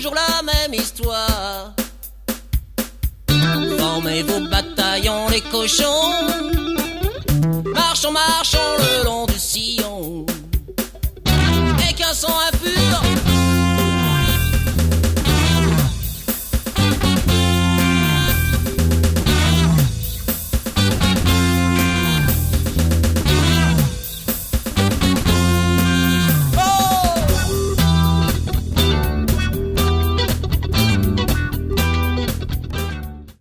toujours la même histoire. Formez vos bataillons, les cochons. Marchons, marchons le long du sillon. Et qu'un son impur